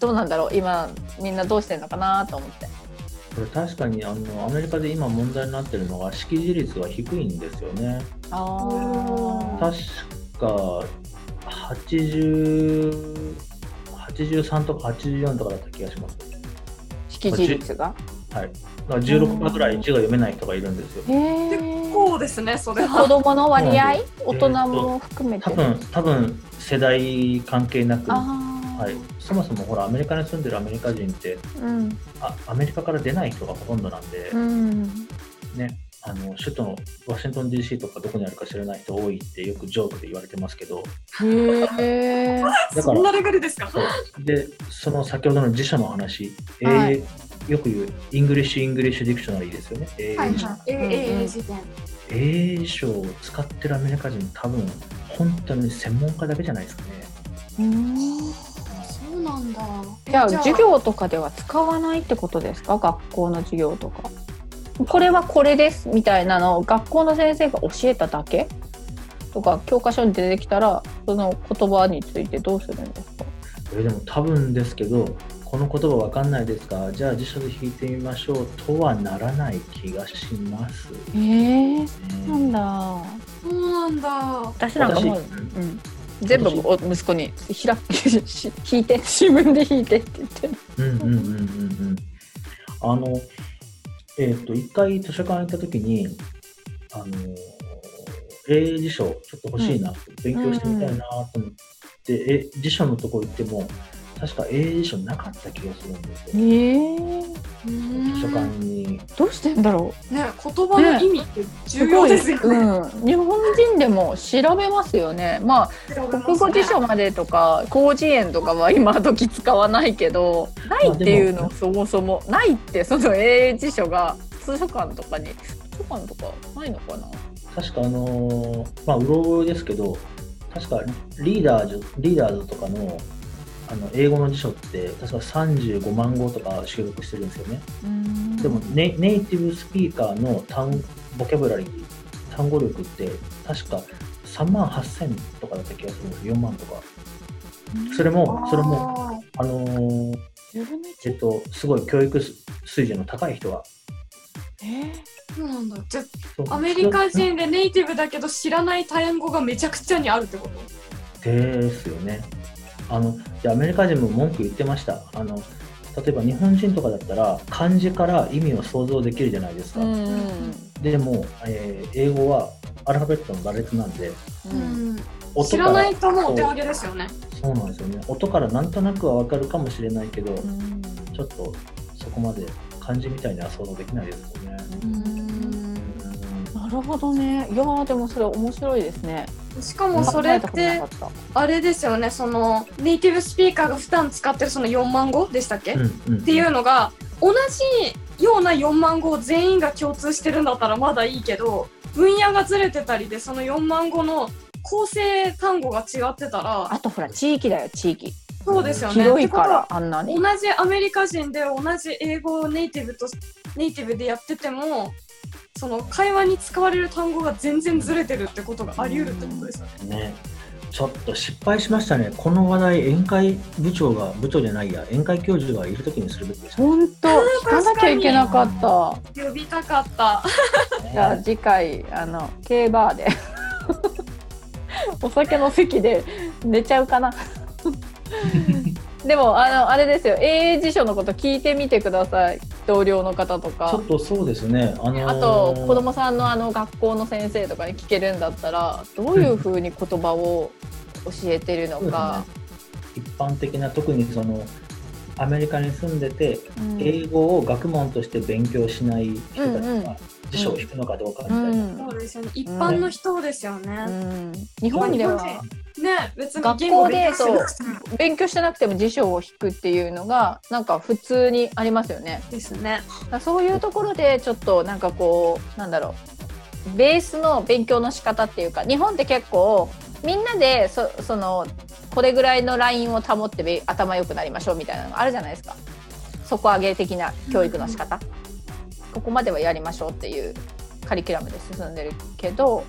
S3: どうなんだろう。今みんなどうしてんのかなと思って。
S2: これ確かにあのアメリカで今問題になってるのが識字率が低いんですよね。
S3: あ
S1: ー。
S2: 確か80 83とか84とかだった気がします。
S3: 識字率が？
S2: はい。だから16%ぐらい字が読めない人がいるんですよ。
S1: 構ですね、それ
S3: 子
S1: は。
S3: 供の割合？大人も含めて？
S2: 多分、多分世代関係なく、は
S3: あ
S2: い。そもそもほら、アメリカに住んでるアメリカ人って、
S3: あうん。
S2: あアメリカから出ない人がほとんどなんで、
S3: うん。
S2: ね、あの首都のワシントン DC とかどこにあるか知らない人多いってよくジョークで言われてますけど、
S3: へえ
S2: だから
S1: そんなレベルですか？
S2: そう。で、その先ほどの辞書の話、
S3: は
S2: えーよく言う、 English-English dictionary ですよね。英英辞書
S1: はい。え
S3: うんうん
S1: 英英辞典。
S2: 英書を使ってるアメリカ人、多分本当に専門家だけじゃないですかね。
S1: そうなんだ。
S3: じゃあ
S1: じゃあ
S3: 授業とかでは使わないってことですか学校の授業とかこれはこれですみたいなのを学校の先生が教えただけとか教科書に出てきたらその言葉についてどうするんですか
S2: えでも多分ですけどこの言葉わかんないですか？じゃあ辞書で引いてみましょうとはならない気がします、
S3: えー、
S2: ね。
S3: なんだ。
S1: そうなんだ。
S3: 私なんかもう、
S2: 私。
S3: うん、全部お息子に開きし引いて自分で引いてって言ってる。
S2: うんうんうんうんうん。あのえっ、と一回図書館行った時にあの英辞書ちょっと欲しいな、勉強してみたいなと思って、え辞書のとこ行っても確か英辞書なかった気がするんです
S3: え
S2: よ
S3: ー、
S2: 図書館に。
S3: どうしてんだろう。
S1: ね、言葉の意味って重要ですよね。
S3: うん、日本人でも調べますよね。まあ国語辞書までとか広辞苑とかは今時使わないけどないっていうのそもそも。ないってその英辞書が図書館とかに図書館とかないのかな？
S2: 確かあのーまあうろ覚えですけど確かリーダーズリーダーズとかのあの英語の辞書って確か35万語とか収録してるんですよね。でもネネイティブスピーカーの単ボキャブラリー単語力って確か3万8000とかだった気がするんです4万とか。それもそれも
S1: あ
S2: あのーえっとすごい教育水準の高い人は
S3: え
S1: ーそうなんだ。じゃアメリカ人でネイティブだけど知らない単語がめちゃくちゃにあるってこと？
S2: ですよね。あのでアメリカ人も文句言ってましたあの。例えば日本人とかだったら漢字から意味を想像できるじゃないですか。
S3: うんうん
S2: でも、えー英語はアルファベットの羅列なんで
S3: うん
S2: 音から
S1: 知ないともうお手上げですよね。
S2: そうなんですよね。音からなんとなくはわかるかもしれないけど、
S3: うん
S2: ちょっとそこまで漢字みたいには想像できないですよね。うん
S3: なるほどねいやーでもそれ面白いですね
S1: しかもそれってあれですよね。そのネイティブスピーカーが普段使ってるその4万語でしたっけ、
S2: うんうん
S1: っていうのが同じような4万語を全員が共通してるんだったらまだいいけど分野がずれてたりでその4万語の構成単語が違ってた
S3: た
S1: ら
S3: あとほら地域だよ地域
S1: そうですよね。
S3: 広いか
S1: って
S3: らあんなに
S1: ことは同じアメリカ人で同じ英語をネイティブとネイティブでやっててもその会話に使われる単語が全然ずれてるってことがあり得るってことですよね。
S2: ね。ちょっと失敗しましたね。この話題、宴会部長が、部長じゃないや、宴会教授がいるときにするべきでしたね。
S3: 本当聞かなきゃいけなかった
S1: 呼びたかった。
S3: じゃあ次回あの K バーでお酒の席で寝ちゃうかな でもあのあれですよ英辞書のこと聞いてみてください同僚の方と
S2: ちょ
S3: か
S2: っとそうですね。あのー
S3: あと子供さんのあの学校の先生とかに聞けるんだったらどういうふうに言葉を教えてるのか、
S2: 一般的な、特にその、アメリカに住んでて、
S3: うん。
S2: 英語を学問として勉強しない人たちが辞書を引くのかどうかみ
S3: う
S2: たいな。
S3: ん
S1: そうですよね。一般の人ですよ
S3: う
S1: ね。
S3: ん日本では
S1: ね、別に
S3: 学校で
S1: 勉強してなくても
S3: 勉強してなくても辞書を引くっていうのがなんか普通にありますよね。
S1: ですね。
S3: だからそういうところでちょっとなんかこうなんだろうベースの勉強の仕方っていうか日本って結構みんなでそそのこれぐらいのラインを保ってべ頭良くなりましょうみたいなのがあるじゃないですか底上げ的な教育の仕方、ここまではやりましょうっていうカリキュラムで進んでるけど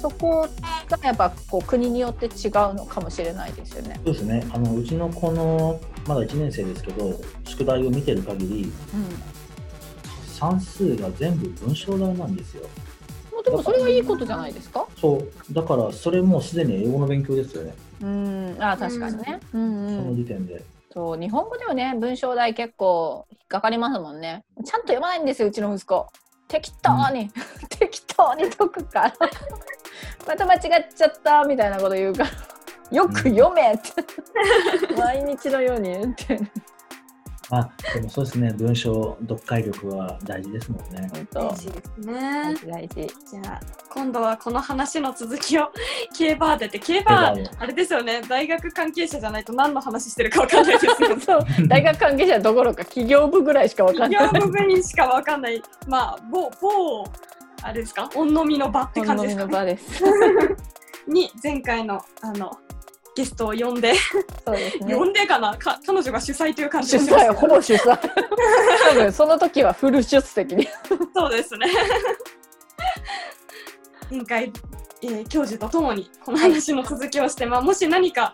S3: そこがやっぱこう国によって違うのかもしれないですよね。
S2: そうですね。あの、うちの子の、まだ1年生ですけど、宿題を見てる限り、算数が全部文章題なんですよ。
S3: うん、でもそれはいいことじゃないですか？
S2: そう。だから、それもうすでに英語の勉強ですよね。
S3: うん、あ確かにね。うん
S2: その
S3: うん、
S2: 時点で。
S3: そう日本語ではね文章題結構引っかかりますもんね。ちゃんと読まないんですようちの息子。適当に、適当に解くから。また間違っちゃったみたいなこと言うから。よく読めって。毎日のように言って。
S2: まあ、でもそうですね。文章、読解力は大事ですもんね。
S3: 本当
S1: 大事です
S3: 大
S1: ね。
S3: 事大事。
S1: じゃあ今度はこの話の続きを K バーでって K バ
S2: ー
S1: ーあれですよね大学関係者じゃないと何の話してるかわかんないですよね
S3: そう大学関係者どころか企業部ぐらいしかわかんない。
S1: 企業部分にしかわかんないまあ某某あれですか？御のみの場って感じですか、ね、
S3: の場です。
S1: に前回のあのゲストを呼んで、
S3: そうですね。
S1: 呼んでかな？か彼女が主催という感じ
S3: 主
S1: で
S3: 催、ほぼ主催。多分その時はフル出席に。
S1: そうですね。委員会、えー教授とともにこの話の続きをして、まあ、もし何か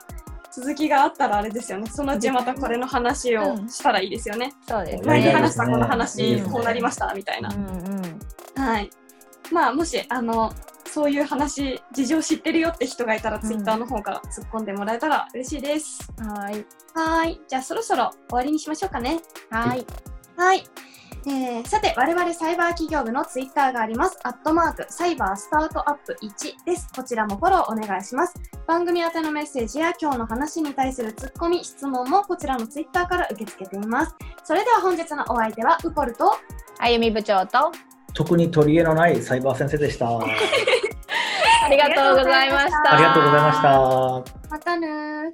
S1: 続きがあったらあれですよね。そのうちまたこれの話をしたらいいですよね。
S3: そうです
S1: 前に
S3: ね。
S1: 話したこの話、
S3: うん
S1: こうなりましたみたいな。
S3: うんうん。
S1: はい。まあ、もし、あの、そういう話、事情知ってるよって人がいたら、
S3: ん
S1: ツイッターの方から突っ込んでもらえたら嬉しいです。
S3: はい。
S1: はーい。じゃあ、そろそろ終わりにしましょうかね。
S3: はい。
S1: はい。えーさて、我々サイバー企業部のツイッターがあります。アットマーク、サイバースタートアップ1です。こちらもフォローお願いします。番組宛てのメッセージや今日の話に対するツッコミ、質問もこちらのツイッターから受け付けています。それでは本日のお相手は、ウポルと、
S3: あゆみ部長と、
S2: 特に取り柄のないサイバー先生でした。あ
S3: ありがとうございました。
S2: りがとうございました。
S1: またねー。